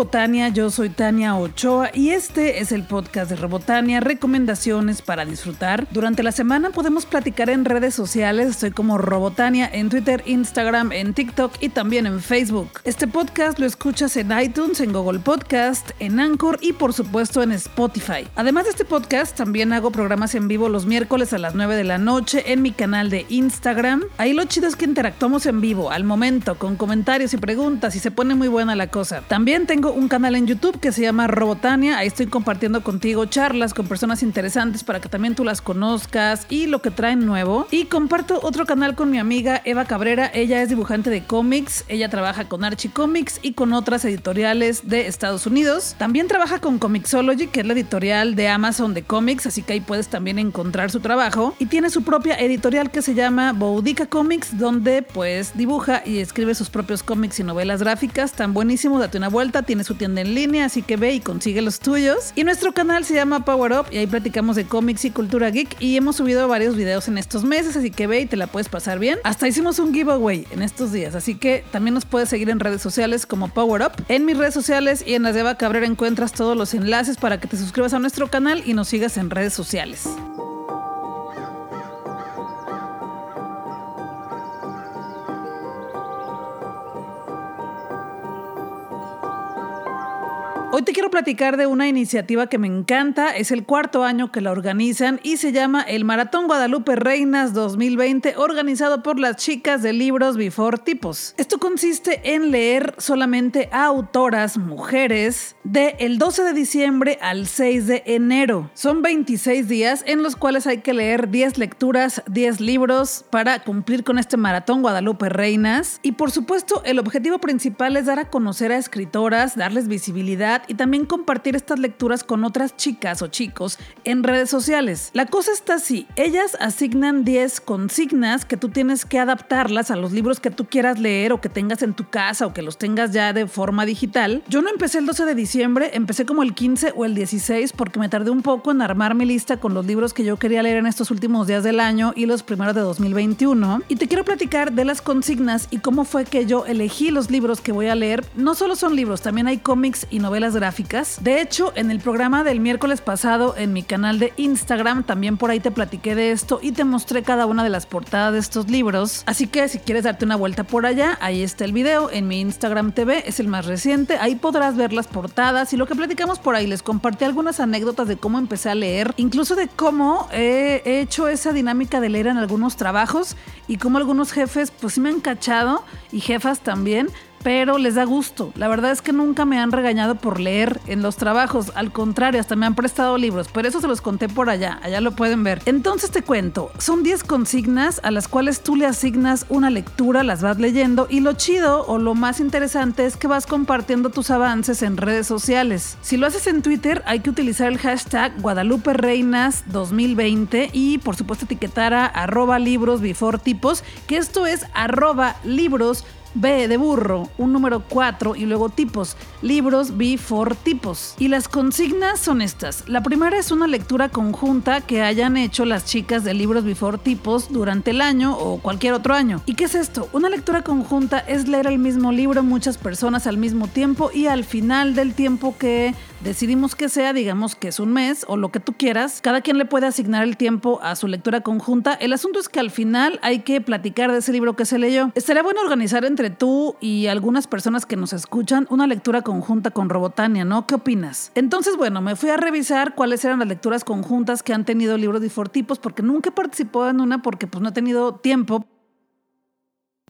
Robotania, yo soy Tania Ochoa y este es el podcast de Robotania, recomendaciones para disfrutar. Durante la semana podemos platicar en redes sociales, estoy como Robotania en Twitter, Instagram, en TikTok y también en Facebook. Este podcast lo escuchas en iTunes, en Google Podcast, en Anchor y por supuesto en Spotify. Además de este podcast, también hago programas en vivo los miércoles a las 9 de la noche en mi canal de Instagram. Ahí lo chido es que interactuamos en vivo, al momento, con comentarios y preguntas y se pone muy buena la cosa. También tengo un canal en YouTube que se llama Robotania. Ahí estoy compartiendo contigo charlas con personas interesantes para que también tú las conozcas y lo que traen nuevo. Y comparto otro canal con mi amiga Eva Cabrera. Ella es dibujante de cómics. Ella trabaja con Archie Comics y con otras editoriales de Estados Unidos. También trabaja con Comixology, que es la editorial de Amazon de cómics, así que ahí puedes también encontrar su trabajo. Y tiene su propia editorial que se llama Boudica Comics, donde pues dibuja y escribe sus propios cómics y novelas gráficas. Tan buenísimo, date una vuelta. Tiene su tienda en línea, así que ve y consigue los tuyos. Y nuestro canal se llama Power Up y ahí platicamos de cómics y cultura geek y hemos subido varios videos en estos meses, así que ve y te la puedes pasar bien. Hasta hicimos un giveaway en estos días, así que también nos puedes seguir en redes sociales como Power Up. En mis redes sociales y en las de Eva Cabrera encuentras todos los enlaces para que te suscribas a nuestro canal y nos sigas en redes sociales. Hoy te quiero platicar de una iniciativa que me encanta, es el cuarto año que la organizan y se llama el Maratón Guadalupe Reinas 2020, organizado por las chicas de libros Before Tipos. Esto consiste en leer solamente a autoras mujeres de el 12 de diciembre al 6 de enero. Son 26 días en los cuales hay que leer 10 lecturas, 10 libros para cumplir con este Maratón Guadalupe Reinas. Y por supuesto, el objetivo principal es dar a conocer a escritoras, darles visibilidad y también compartir estas lecturas con otras chicas o chicos en redes sociales. La cosa está así, ellas asignan 10 consignas que tú tienes que adaptarlas a los libros que tú quieras leer o que tengas en tu casa o que los tengas ya de forma digital. Yo no empecé el 12 de diciembre, empecé como el 15 o el 16 porque me tardé un poco en armar mi lista con los libros que yo quería leer en estos últimos días del año y los primeros de 2021. Y te quiero platicar de las consignas y cómo fue que yo elegí los libros que voy a leer. No solo son libros, también hay cómics y novelas gráficas. De hecho, en el programa del miércoles pasado en mi canal de Instagram, también por ahí te platiqué de esto y te mostré cada una de las portadas de estos libros. Así que si quieres darte una vuelta por allá, ahí está el video en mi Instagram TV, es el más reciente. Ahí podrás ver las portadas y lo que platicamos por ahí. Les compartí algunas anécdotas de cómo empecé a leer, incluso de cómo he hecho esa dinámica de leer en algunos trabajos y cómo algunos jefes pues sí me han cachado y jefas también pero les da gusto. La verdad es que nunca me han regañado por leer en los trabajos, al contrario, hasta me han prestado libros, pero eso se los conté por allá, allá lo pueden ver. Entonces te cuento, son 10 consignas a las cuales tú le asignas una lectura, las vas leyendo y lo chido o lo más interesante es que vas compartiendo tus avances en redes sociales. Si lo haces en Twitter, hay que utilizar el hashtag Guadalupe Reinas 2020 y por supuesto etiquetar a arroba libros tipos, que esto es arroba libros B de burro, un número 4 y luego tipos, libros B for tipos. Y las consignas son estas. La primera es una lectura conjunta que hayan hecho las chicas de libros Before tipos durante el año o cualquier otro año. ¿Y qué es esto? Una lectura conjunta es leer el mismo libro muchas personas al mismo tiempo y al final del tiempo que decidimos que sea, digamos que es un mes o lo que tú quieras, cada quien le puede asignar el tiempo a su lectura conjunta. El asunto es que al final hay que platicar de ese libro que se leyó. Estaría bueno organizar entre tú y algunas personas que nos escuchan una lectura conjunta con Robotania, ¿no? ¿Qué opinas? Entonces, bueno, me fui a revisar cuáles eran las lecturas conjuntas que han tenido libros de tipos porque nunca he participado en una porque pues no he tenido tiempo.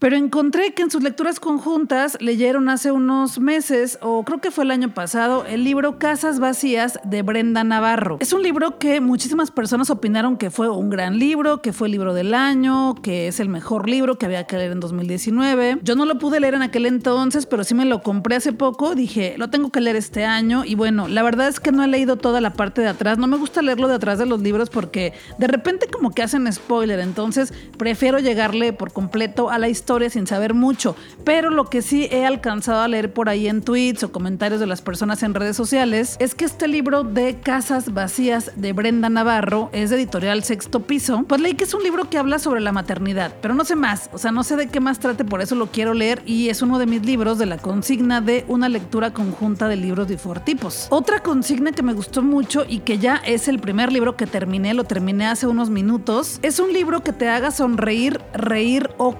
Pero encontré que en sus lecturas conjuntas leyeron hace unos meses, o creo que fue el año pasado, el libro Casas Vacías de Brenda Navarro. Es un libro que muchísimas personas opinaron que fue un gran libro, que fue el libro del año, que es el mejor libro que había que leer en 2019. Yo no lo pude leer en aquel entonces, pero sí me lo compré hace poco. Dije, lo tengo que leer este año. Y bueno, la verdad es que no he leído toda la parte de atrás. No me gusta leerlo de atrás de los libros porque de repente como que hacen spoiler. Entonces prefiero llegarle por completo a la historia sin saber mucho, pero lo que sí he alcanzado a leer por ahí en tweets o comentarios de las personas en redes sociales es que este libro de Casas Vacías de Brenda Navarro es de editorial Sexto Piso. Pues leí que es un libro que habla sobre la maternidad, pero no sé más, o sea, no sé de qué más trate, por eso lo quiero leer y es uno de mis libros de la consigna de una lectura conjunta de libros de tipos. Otra consigna que me gustó mucho y que ya es el primer libro que terminé, lo terminé hace unos minutos, es un libro que te haga sonreír, reír o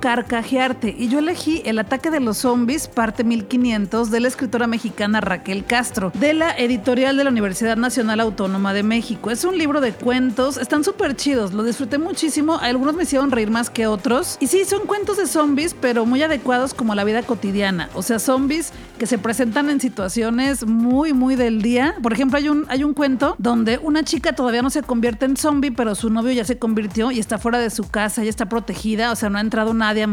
carcajearte. Y yo elegí El ataque de los zombies, parte 1500, de la escritora mexicana Raquel Castro, de la editorial de la Universidad Nacional Autónoma de México. Es un libro de cuentos, están súper chidos, lo disfruté muchísimo, algunos me hicieron reír más que otros. Y sí, son cuentos de zombies, pero muy adecuados como a la vida cotidiana. O sea, zombies que se presentan en situaciones muy, muy del día. Por ejemplo, hay un, hay un cuento donde una chica todavía no se convierte en zombie, pero su novio ya se convirtió y está fuera de su casa, y está protegida, o sea, no ha entrado nadie a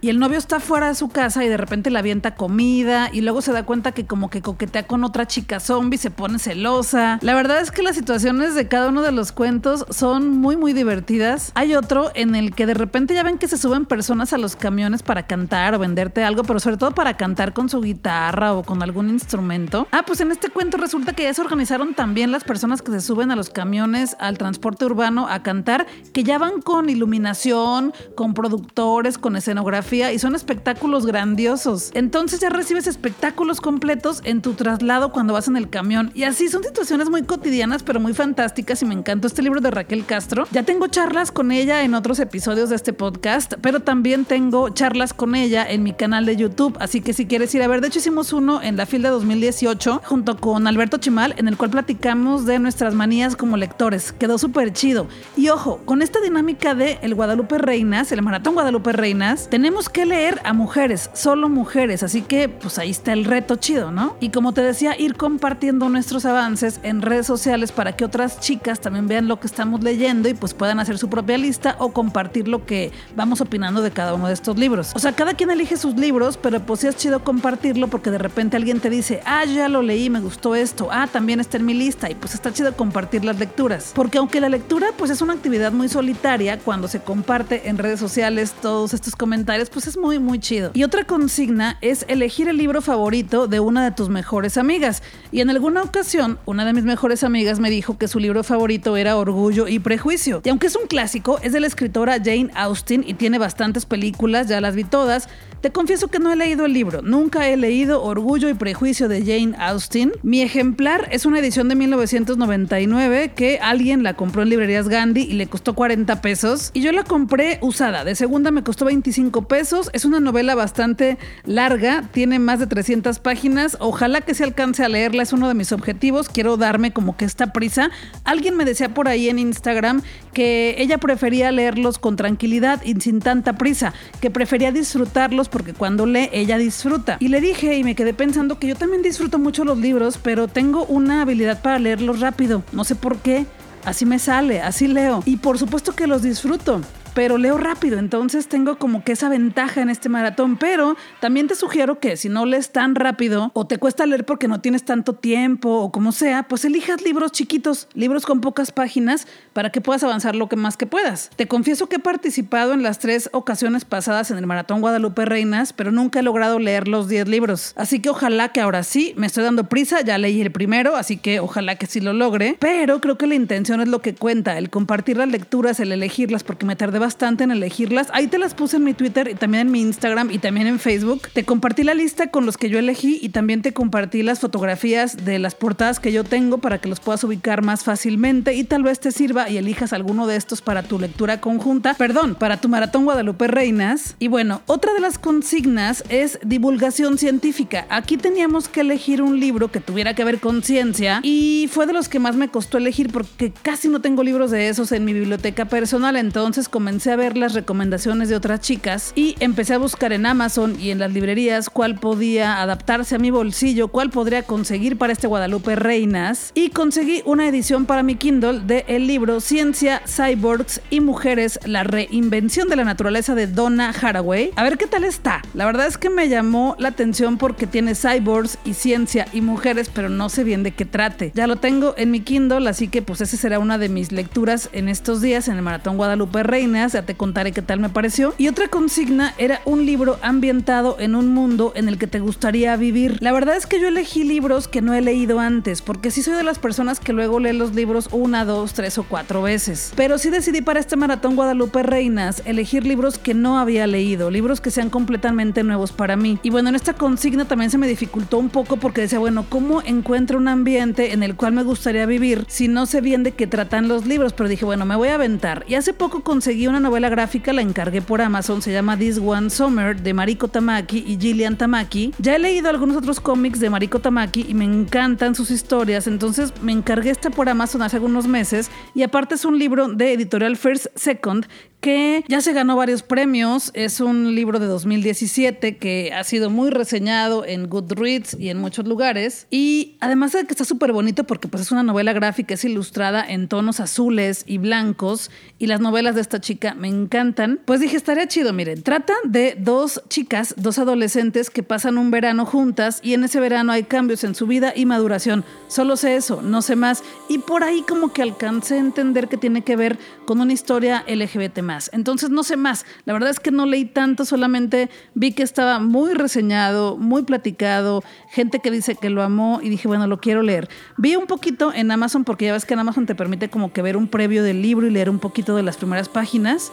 Y el novio está fuera de su casa y de repente le avienta comida y luego se da cuenta que como que coquetea con otra chica zombie, se pone celosa. La verdad es que las situaciones de cada uno de los cuentos son muy, muy divertidas. Hay otro en el que de repente ya ven que se suben personas a los camiones para cantar o venderte algo, pero sobre todo para cantar con su guitarra o con algún instrumento. Ah, pues en este cuento resulta que ya se organizaron también las personas que se suben a los camiones al transporte urbano a cantar, que ya van con iluminación, con productores, con escenografía y son espectáculos grandiosos. Entonces ya recibes espectáculos completos en tu traslado cuando vas en el camión. Y así son situaciones muy cotidianas, pero muy fantásticas y me encantó este libro de Raquel Castro. Ya tengo charlas con ella en otros episodios de este podcast, pero también tengo charlas con ella en mi canal de YouTube, así que si quieres ir a ver, de hecho hicimos uno en la fila de 2018 junto con Alberto Chimal en el cual platicamos de nuestras manías como lectores. Quedó súper chido. Y ojo, con esta dinámica de el Guadalupe Reinas, el maratón Guadalupe Reinas, tenemos que leer a mujeres, solo mujeres, así que pues ahí está el reto chido, ¿no? Y como te decía, ir compartiendo nuestros avances en redes sociales para que otras chicas también vean lo que estamos leyendo y pues puedan hacer su propia lista o compartir lo que vamos opinando de cada uno de estos libros. O sea, cada quien elige sus libros, pero pues sí es chido compartirlo porque de repente alguien te dice, ah, ya lo leí, me gustó esto, ah, también está en mi lista y pues está chido compartir las lecturas. Porque aunque la lectura pues es una actividad muy solitaria, cuando se comparte en redes sociales todos estos comentarios, pues es muy, muy chido. Y otra consigna es elegir el libro favorito de una de tus mejores amigas. Y en alguna ocasión, una de mis mejores amigas me dijo que su libro favorito era Orgullo y Prejuicio. Y aunque es un clásico, es de la escritora Jane Austen y tiene bastantes películas, ya las vi todas, te confieso que no he leído el libro, nunca he leído Orgullo y Prejuicio de Jane Austen. Mi ejemplar es una edición de 1999 que alguien la compró en librerías Gandhi y le costó 40 pesos. Y yo la compré usada, de segunda me costó 25 pesos. Es una novela bastante larga, tiene más de 300 páginas. Ojalá que se alcance a leerla, es uno de mis objetivos. Quiero darme como que esta prisa. Alguien me decía por ahí en Instagram que ella prefería leerlos con tranquilidad y sin tanta prisa, que prefería disfrutarlos porque cuando lee ella disfruta. Y le dije y me quedé pensando que yo también disfruto mucho los libros, pero tengo una habilidad para leerlos rápido. No sé por qué. Así me sale, así leo. Y por supuesto que los disfruto pero leo rápido, entonces tengo como que esa ventaja en este maratón, pero también te sugiero que si no lees tan rápido o te cuesta leer porque no tienes tanto tiempo o como sea, pues elijas libros chiquitos, libros con pocas páginas para que puedas avanzar lo que más que puedas. Te confieso que he participado en las tres ocasiones pasadas en el maratón Guadalupe Reinas, pero nunca he logrado leer los 10 libros, así que ojalá que ahora sí, me estoy dando prisa, ya leí el primero, así que ojalá que sí lo logre, pero creo que la intención es lo que cuenta, el compartir las lecturas, el elegirlas, porque me tardé bastante en elegirlas. Ahí te las puse en mi Twitter y también en mi Instagram y también en Facebook. Te compartí la lista con los que yo elegí y también te compartí las fotografías de las portadas que yo tengo para que los puedas ubicar más fácilmente y tal vez te sirva y elijas alguno de estos para tu lectura conjunta, perdón, para tu maratón Guadalupe Reinas. Y bueno, otra de las consignas es divulgación científica. Aquí teníamos que elegir un libro que tuviera que ver con ciencia y fue de los que más me costó elegir porque casi no tengo libros de esos en mi biblioteca personal, entonces comencé a ver las recomendaciones de otras chicas y empecé a buscar en Amazon y en las librerías cuál podía adaptarse a mi bolsillo, cuál podría conseguir para este Guadalupe Reinas y conseguí una edición para mi Kindle de el libro Ciencia, Cyborgs y Mujeres, la reinvención de la naturaleza de Donna Haraway. A ver qué tal está. La verdad es que me llamó la atención porque tiene cyborgs y ciencia y mujeres, pero no sé bien de qué trate. Ya lo tengo en mi Kindle, así que pues esa será una de mis lecturas en estos días en el Maratón Guadalupe Reinas reseñas, ya te contaré qué tal me pareció. Y otra consigna era un libro ambientado en un mundo en el que te gustaría vivir. La verdad es que yo elegí libros que no he leído antes, porque sí soy de las personas que luego lee los libros una, dos, tres o cuatro veces. Pero sí decidí para este maratón Guadalupe Reinas elegir libros que no había leído, libros que sean completamente nuevos para mí. Y bueno, en esta consigna también se me dificultó un poco porque decía, bueno, ¿cómo encuentro un ambiente en el cual me gustaría vivir si no sé bien de qué tratan los libros? Pero dije, bueno, me voy a aventar. Y hace poco conseguí una novela gráfica, la encargué por Amazon, se llama This One Summer de Mariko Tamaki y Gillian Tamaki. Ya he leído algunos otros cómics de Mariko Tamaki y me encantan sus historias, entonces me encargué este por Amazon hace algunos meses y aparte es un libro de editorial First Second que ya se ganó varios premios. Es un libro de 2017 que ha sido muy reseñado en Goodreads y en muchos lugares. Y además de que está súper bonito porque pues es una novela gráfica, es ilustrada en tonos azules y blancos. Y las novelas de esta chica me encantan. Pues dije, estaría chido, miren. Trata de dos chicas, dos adolescentes que pasan un verano juntas y en ese verano hay cambios en su vida y maduración. Solo sé eso, no sé más. Y por ahí como que alcancé a entender que tiene que ver con una historia LGBT entonces no sé más. La verdad es que no leí tanto, solamente vi que estaba muy reseñado, muy platicado, gente que dice que lo amó y dije, bueno, lo quiero leer. Vi un poquito en Amazon porque ya ves que en Amazon te permite como que ver un previo del libro y leer un poquito de las primeras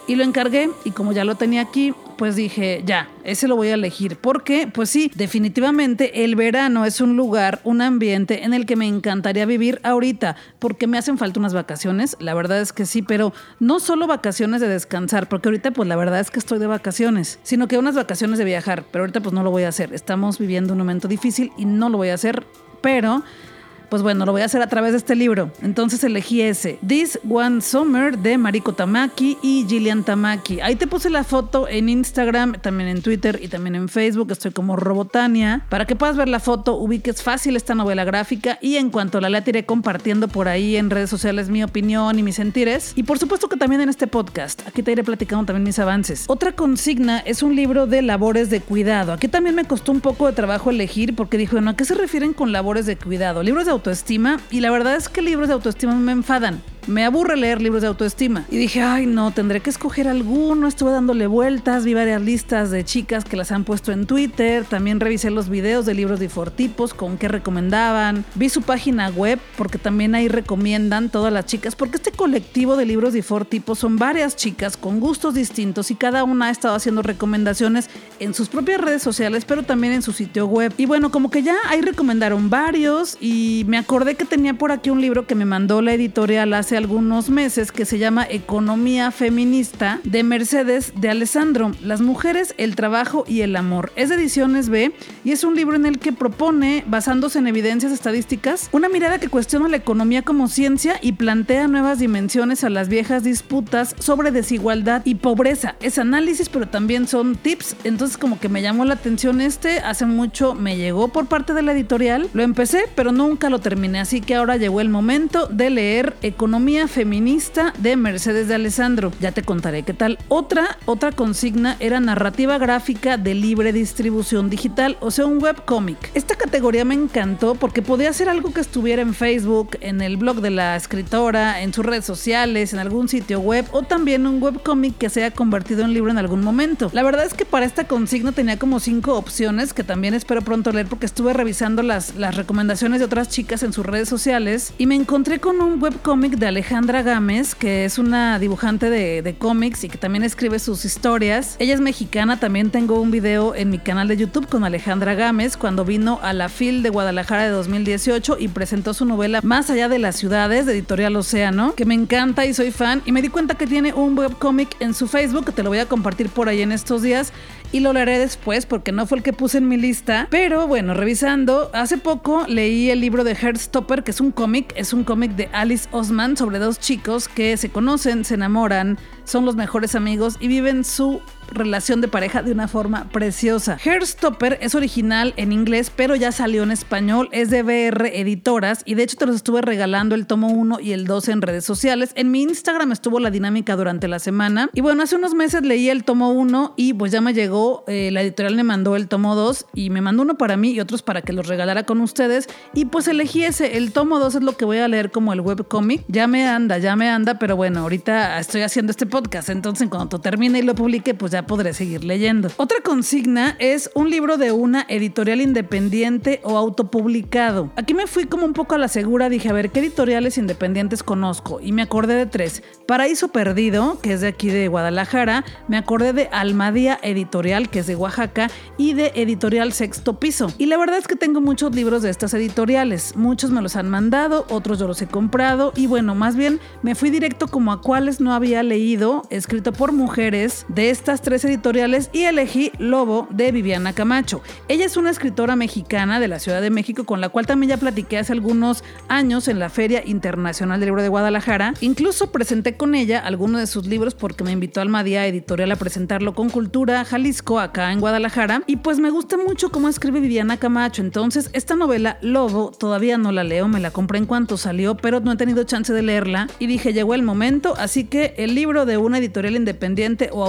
y lo encargué y como ya lo tenía aquí, pues dije, ya, ese lo voy a elegir. Porque, pues sí, definitivamente el verano es un lugar, un ambiente en el que me encantaría vivir ahorita, porque me hacen falta unas vacaciones, la verdad es que sí, pero no solo vacaciones de descansar, porque ahorita pues la verdad es que estoy de vacaciones, sino que unas vacaciones de viajar, pero ahorita pues no lo voy a hacer. Estamos viviendo un momento difícil y no lo voy a hacer, pero pues bueno, lo voy a hacer a través de este libro. Entonces elegí ese, This One Summer de Mariko Tamaki y Gillian Tamaki. Ahí te puse la foto en Instagram, también en Twitter y también en Facebook. Estoy como Robotania. Para que puedas ver la foto, ubiques fácil esta novela gráfica y en cuanto la lea te iré compartiendo por ahí en redes sociales mi opinión y mis sentires. Y por supuesto que también en este podcast. Aquí te iré platicando también mis avances. Otra consigna es un libro de labores de cuidado. Aquí también me costó un poco de trabajo elegir porque dije, bueno, ¿a qué se refieren con labores de cuidado? Libros de autoestima y la verdad es que libros de autoestima me enfadan. Me aburre leer libros de autoestima. Y dije, ay no, tendré que escoger alguno. Estuve dándole vueltas, vi varias listas de chicas que las han puesto en Twitter. También revisé los videos de libros de Fortipos, con qué recomendaban. Vi su página web, porque también ahí recomiendan todas las chicas. Porque este colectivo de libros de Fortipos son varias chicas con gustos distintos y cada una ha estado haciendo recomendaciones en sus propias redes sociales, pero también en su sitio web. Y bueno, como que ya ahí recomendaron varios y me acordé que tenía por aquí un libro que me mandó la editorial hace algunos meses que se llama Economía Feminista de Mercedes de Alessandro, Las mujeres, el trabajo y el amor. Es de ediciones B y es un libro en el que propone, basándose en evidencias estadísticas, una mirada que cuestiona la economía como ciencia y plantea nuevas dimensiones a las viejas disputas sobre desigualdad y pobreza. Es análisis, pero también son tips. Entonces como que me llamó la atención este, hace mucho me llegó por parte de la editorial, lo empecé, pero nunca lo terminé, así que ahora llegó el momento de leer Economía feminista de Mercedes de Alessandro. Ya te contaré qué tal. Otra, otra consigna era narrativa gráfica de libre distribución digital, o sea, un webcómic. Esta categoría me encantó porque podía ser algo que estuviera en Facebook, en el blog de la escritora, en sus redes sociales, en algún sitio web, o también un webcómic que se haya convertido en libro en algún momento. La verdad es que para esta consigna tenía como cinco opciones que también espero pronto leer porque estuve revisando las, las recomendaciones de otras chicas en sus redes sociales y me encontré con un webcómic de Alejandra Gámez, que es una dibujante de, cómics y que también escribe sus historias. Ella es mexicana, también tengo un video en mi canal de YouTube con Alejandra Gámez cuando vino a la FIL de Guadalajara de 2018 y presentó su novela Más allá de las ciudades de Editorial Océano, que me encanta y soy fan. Y me di cuenta que tiene un webcómic en su Facebook, que te lo voy a compartir por ahí en estos días y lo leeré después porque no fue el que puse en mi lista. Pero bueno, revisando, hace poco leí el libro de Heartstopper, que es un cómic, es un cómic de Alice Osman sobre dos chicos que se conocen, se enamoran, son los mejores amigos y viven su relación de pareja de una forma preciosa. Hairstopper es original en inglés, pero ya salió en español, es de BR Editoras y de hecho te los estuve regalando el tomo 1 y el 2 en redes sociales. En mi Instagram estuvo la dinámica durante la semana y bueno, hace unos meses leí el tomo 1 y pues ya me llegó, eh, la editorial me mandó el tomo 2 y me mandó uno para mí y otros para que los regalara con ustedes y pues elegí ese, el tomo 2 es lo que voy a leer como el webcomic. Ya me anda, ya me anda, pero bueno, ahorita estoy haciendo este podcast, entonces cuando termine y lo publique, pues ya podré seguir leyendo. Otra consigna es un libro de una editorial independiente o autopublicado. Aquí me fui como un poco a la segura, dije, a ver, ¿qué editoriales independientes conozco? Y me acordé de tres. Paraíso Perdido, que es de aquí de Guadalajara, me acordé de Almadía Editorial, que es de Oaxaca, y de Editorial Sexto Piso. Y la verdad es que tengo muchos libros de estas editoriales. Muchos me los han mandado, otros yo los he comprado, y bueno, más bien me fui directo como a cuáles no había leído, escrito por mujeres de estas tres editoriales, y elegí Lobo de Viviana Camacho. Ella es una escritora mexicana de la Ciudad de México, con la cual también ya platiqué hace algunos años en la Feria Internacional del Libro de Guadalajara. Incluso presenté con ella algunos de sus libros porque me invitó a Almadía Editorial a presentarlo con Cultura Jalisco acá en Guadalajara. Y pues me gusta mucho cómo escribe Viviana Camacho. Entonces, esta novela, Lobo, todavía no la leo, me la compré en cuanto salió, pero no he tenido chance de leerla. Y dije, llegó el momento, así que el libro de una editorial independiente o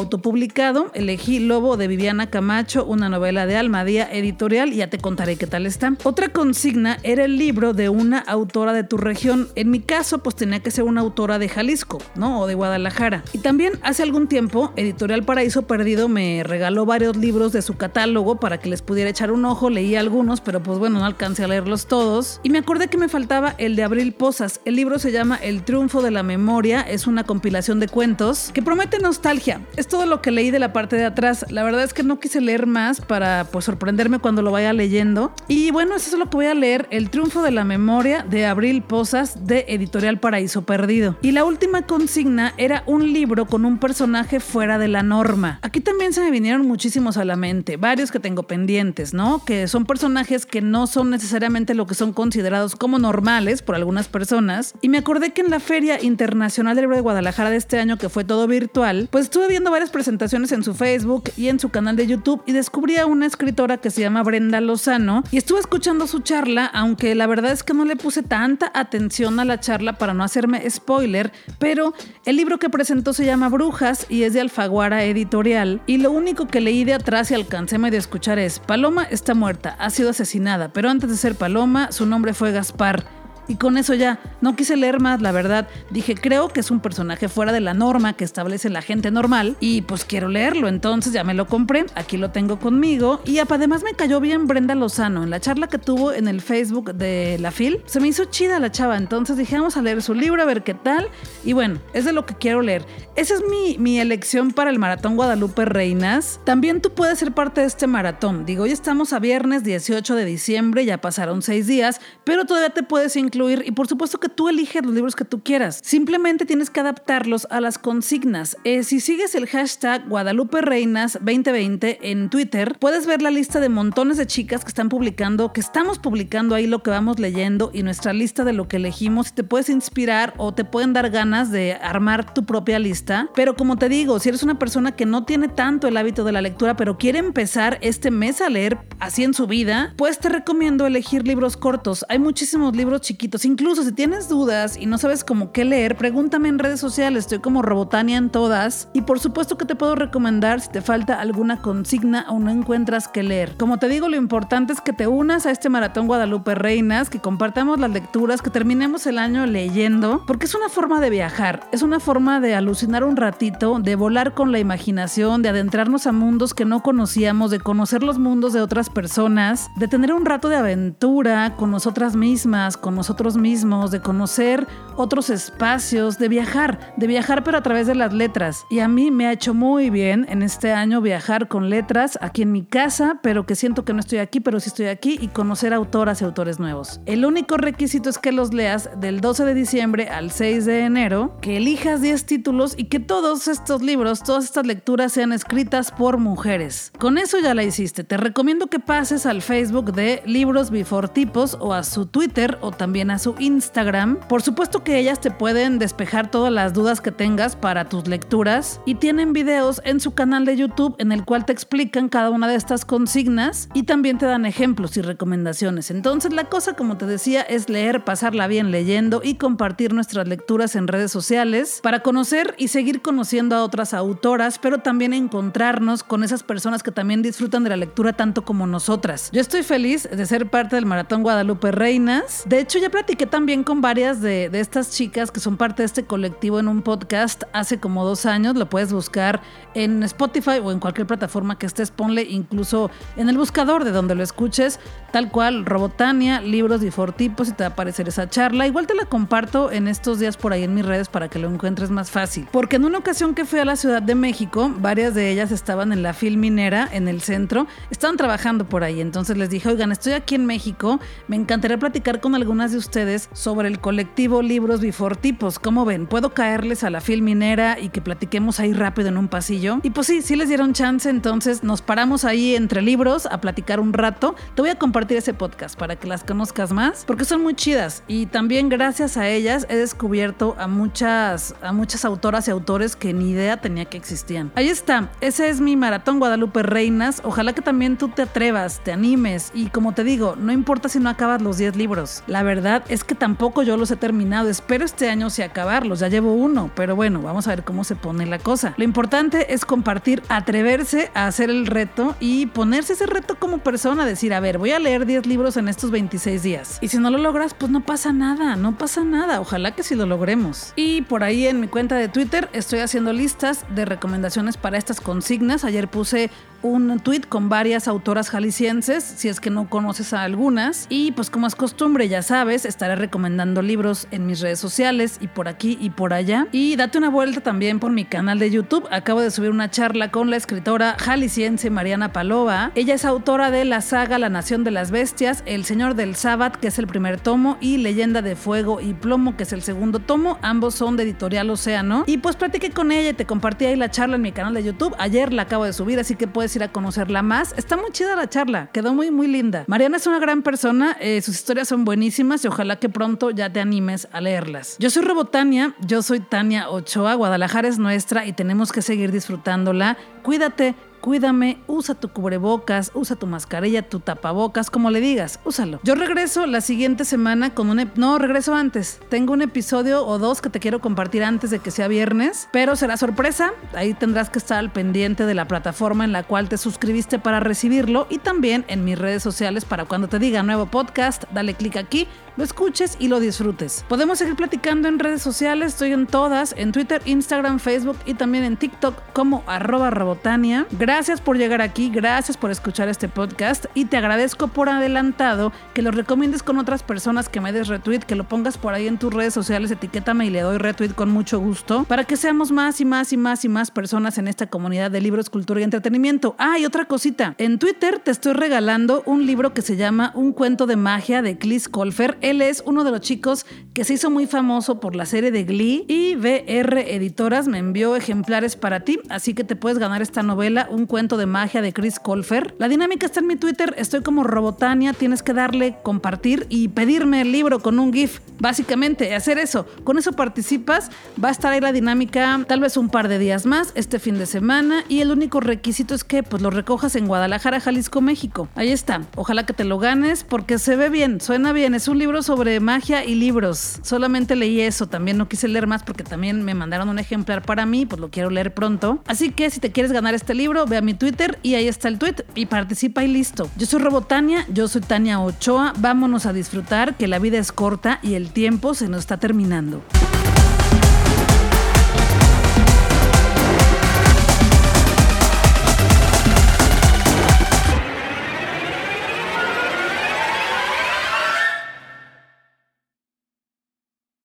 elegí Lobo de Viviana Camacho, una novela de Almadía Editorial, ya te contaré qué tal está. Otra consigna era el libro de una autora de tu región. En mi caso, pues tenía que ser una autora de Jalisco, ¿no? O de Guadalajara. Y también hace algún tiempo, Editorial Paraíso Perdido me regaló varios libros de su catálogo para que les pudiera echar un ojo. Leí algunos, pero pues bueno, no alcancé a leerlos todos. Y me acordé que me faltaba el de Abril Posas. El libro se llama El Triunfo de la Memoria. Es una compilación de cuentos que promete nostalgia. Es todo lo que leí de la parte de atrás. La verdad es que no quise leer más para pues sorprenderme cuando lo vaya leyendo. Y bueno, eso es lo que voy a leer. El Triunfo de la Memoria de Abril Posas de Editorial Paraíso Perdido. Y la última consigna era un libro con un personaje fuera de la norma. Aquí también se me vinieron muchísimos a la mente, varios que tengo pendientes, ¿no? Que son personajes que no son necesariamente lo que son considerados como normales por algunas personas. Y me acordé que en la Feria Internacional del Libro de Guadalajara de este año, que fue todo virtual, pues estuve viendo varias presentaciones en su Facebook y en su canal de YouTube y descubrí a una escritora que se llama Brenda Lozano y estuve escuchando su charla, aunque la verdad es que no le puse tanta atención a la charla para no hacerme spoiler, pero el libro que presentó se llama Brujas y es de Alfaguara Editorial y lo único que leí de atrás y alcancé medio a escuchar es Paloma está muerta, ha sido asesinada, pero antes de ser Paloma su nombre fue Gaspar. Y con eso ya, no quise leer más, la verdad. Dije, creo que es un personaje fuera de la norma que establece la gente normal y pues quiero leerlo. Entonces ya me lo compré, aquí lo tengo conmigo. Y además me cayó bien Brenda Lozano en la charla que tuvo en el Facebook de la FIL. Se me hizo chida la chava, entonces dije, vamos a leer su libro, a ver qué tal. Y bueno, es de lo que quiero leer. Esa es mi, mi elección para el Maratón Guadalupe Reinas. También tú puedes ser parte de este maratón. Digo, hoy estamos a viernes 18 de diciembre, ya pasaron seis días, pero todavía te puedes incluir y por supuesto que tú eliges los libros que tú quieras. Simplemente tienes que adaptarlos a las consignas. Eh, si sigues el hashtag Guadalupe Reinas 2020 en Twitter, puedes ver la lista de montones de chicas que están publicando, que estamos publicando ahí lo que vamos leyendo y nuestra lista de lo que elegimos. Te puedes inspirar o te pueden dar ganas de armar tu propia lista. Pero como te digo, si eres una persona que no tiene tanto el hábito de la lectura, pero quiere empezar este mes a leer así en su vida, pues te recomiendo elegir libros cortos. Hay muchísimos libros chiquitos Incluso si tienes dudas y no sabes cómo qué leer, pregúntame en redes sociales. Estoy como Robotania en todas. Y por supuesto que te puedo recomendar si te falta alguna consigna o no encuentras qué leer. Como te digo, lo importante es que te unas a este maratón Guadalupe Reinas, que compartamos las lecturas, que terminemos el año leyendo, porque es una forma de viajar, es una forma de alucinar un ratito, de volar con la imaginación, de adentrarnos a mundos que no conocíamos, de conocer los mundos de otras personas, de tener un rato de aventura con nosotras mismas, con nosotros mismos, de conocer otros espacios, de viajar, de viajar pero a través de las letras. Y a mí me ha hecho muy bien en este año viajar con letras aquí en mi casa, pero que siento que no estoy aquí, pero sí estoy aquí y conocer autoras y autores nuevos. El único requisito es que los leas del 12 de diciembre al 6 de enero, que elijas 10 títulos y que todos estos libros, todas estas lecturas sean escritas por mujeres. Con eso ya la hiciste. Te recomiendo que pases al Facebook de Libros Before Tipos o a su Twitter o también a su Instagram. Por supuesto que ellas te pueden despejar todas las dudas que tengas para tus lecturas y tienen videos en su canal de YouTube en el cual te explican cada una de estas consignas y también te dan ejemplos y recomendaciones. Entonces la cosa, como te decía, es leer, pasarla bien leyendo y compartir nuestras lecturas en redes sociales para conocer y seguir conociendo a otras autoras, pero también encontrarnos con esas personas que también disfrutan de la lectura tanto como nosotras. Yo estoy feliz de ser parte del Maratón Guadalupe Reinas. De hecho, ya platiqué también con varias de, de estas chicas que son parte de este colectivo en un podcast hace como dos años. Lo puedes buscar en Spotify o en cualquier plataforma que estés. Ponle incluso en el buscador de donde lo escuches, tal cual, Robotania, libros y fortipos y te va a aparecer esa charla. Igual te la comparto en estos días por ahí en mis redes para que lo encuentres más fácil. Porque en una ocasión que fui a la Ciudad de México, varias de ellas estaban en la Filminera, en el centro, estaban trabajando por ahí. Entonces les dije, oigan, estoy aquí en México, me encantaría platicar con algunas de ustedes sobre el colectivo Libros Bifortipos. ¿Cómo ven? ¿Puedo caerles a la Filminera y que platiquemos ahí rápido en un pasillo? Y pues sí, sí les dieron chance, entonces nos paramos ahí entre libros a platicar un rato. Te voy a compartir ese podcast para que las conozcas más, porque son muy chidas. Y también gracias a ellas he descubierto a muchas, a muchas autoras y autores que ni idea tenía que existían. Ahí está, ese es mi maratón Guadalupe Reinas. Ojalá que también tú te atrevas, te animes y como te digo, no importa si no acabas los 10 libros. La verdad es que tampoco yo los he terminado. Espero este año sí acabarlos. Ya llevo uno, pero bueno, vamos a ver cómo se pone la cosa. Lo importante es compartir, atreverse a hacer el reto y ponerse ese reto como persona, decir, a ver, voy a leer 10 libros en estos 26 días. Y si no lo logras, pues no pasa nada, no pasa nada. Ojalá que sí lo logremos. Y por ahí en mi cuenta de Twitter estoy haciendo listas de recomendaciones para estas consignas. Ayer puse un tweet con varias autoras jaliscienses, si es que no conoces a algunas. Y pues como es costumbre, ya sabes, estaré recomendando libros en mis redes sociales y por aquí y por allá. Y date una vuelta también por mi canal de YouTube. Acabo de subir una charla con la escritora jalisciense Mariana Palova. Ella es autora de la saga La Nación de las Bestias, El Señor del Sábado, que es el primer tomo, y Leyenda de Fuego y Plomo, que es el segundo tomo. Ambos son de Editorial Océano. Y pues platiqué con ella y te compartí ahí la charla en mi canal de YouTube. Ayer la acabo de subir, así que puedes ir a conocerla más. Está muy chida la charla, quedó muy, muy linda. Mariana es una gran persona, eh, sus historias son buenísimas y ojalá que pronto ya te animes a leerlas. Yo soy Robotania, yo soy Tania Ochoa, Guadalajara es nuestra y tenemos que seguir disfrutándola. Cuídate, cuídame, usa tu cubrebocas, usa tu mascarilla, tu tapabocas, como le digas, úsalo. Yo regreso la siguiente semana con un... No, regreso antes. Tengo un episodio o dos que te quiero compartir antes de que sea viernes, pero será sorpresa. Ahí tendrás que estar al pendiente de la plataforma en la cual te suscribiste para recibirlo y también en mis redes sociales para cuando te diga nuevo podcast, dale clic aquí lo escuches y lo disfrutes. Podemos seguir platicando en redes sociales, estoy en todas, en Twitter, Instagram, Facebook y también en TikTok como arroba robotania. Gracias por llegar aquí, gracias por escuchar este podcast y te agradezco por adelantado que lo recomiendes con otras personas, que me des retweet, que lo pongas por ahí en tus redes sociales, etiquétame y le doy retweet con mucho gusto para que seamos más y más y más y más personas en esta comunidad de libros, cultura y entretenimiento. Ah, y otra cosita, en Twitter te estoy regalando un libro que se llama Un cuento de magia de Clis Colfer él es uno de los chicos que se hizo muy famoso por la serie de Glee y VR Editoras me envió ejemplares para ti, así que te puedes ganar esta novela, Un cuento de magia de Chris Colfer. La dinámica está en mi Twitter, estoy como Robotania, tienes que darle compartir y pedirme el libro con un GIF. Básicamente, hacer eso. Con eso participas, va a estar ahí la dinámica tal vez un par de días más, este fin de semana, y el único requisito es que pues lo recojas en Guadalajara, Jalisco, México. Ahí está. Ojalá que te lo ganes porque se ve bien, suena bien, es un libro sobre magia y libros. Solamente leí eso, también no quise leer más porque también me mandaron un ejemplar para mí, pues lo quiero leer pronto. Así que si te quieres ganar este libro, ve a mi Twitter y ahí está el tweet y participa y listo. Yo soy Robotania, yo soy Tania Ochoa, vámonos a disfrutar que la vida es corta y el tiempo se nos está terminando.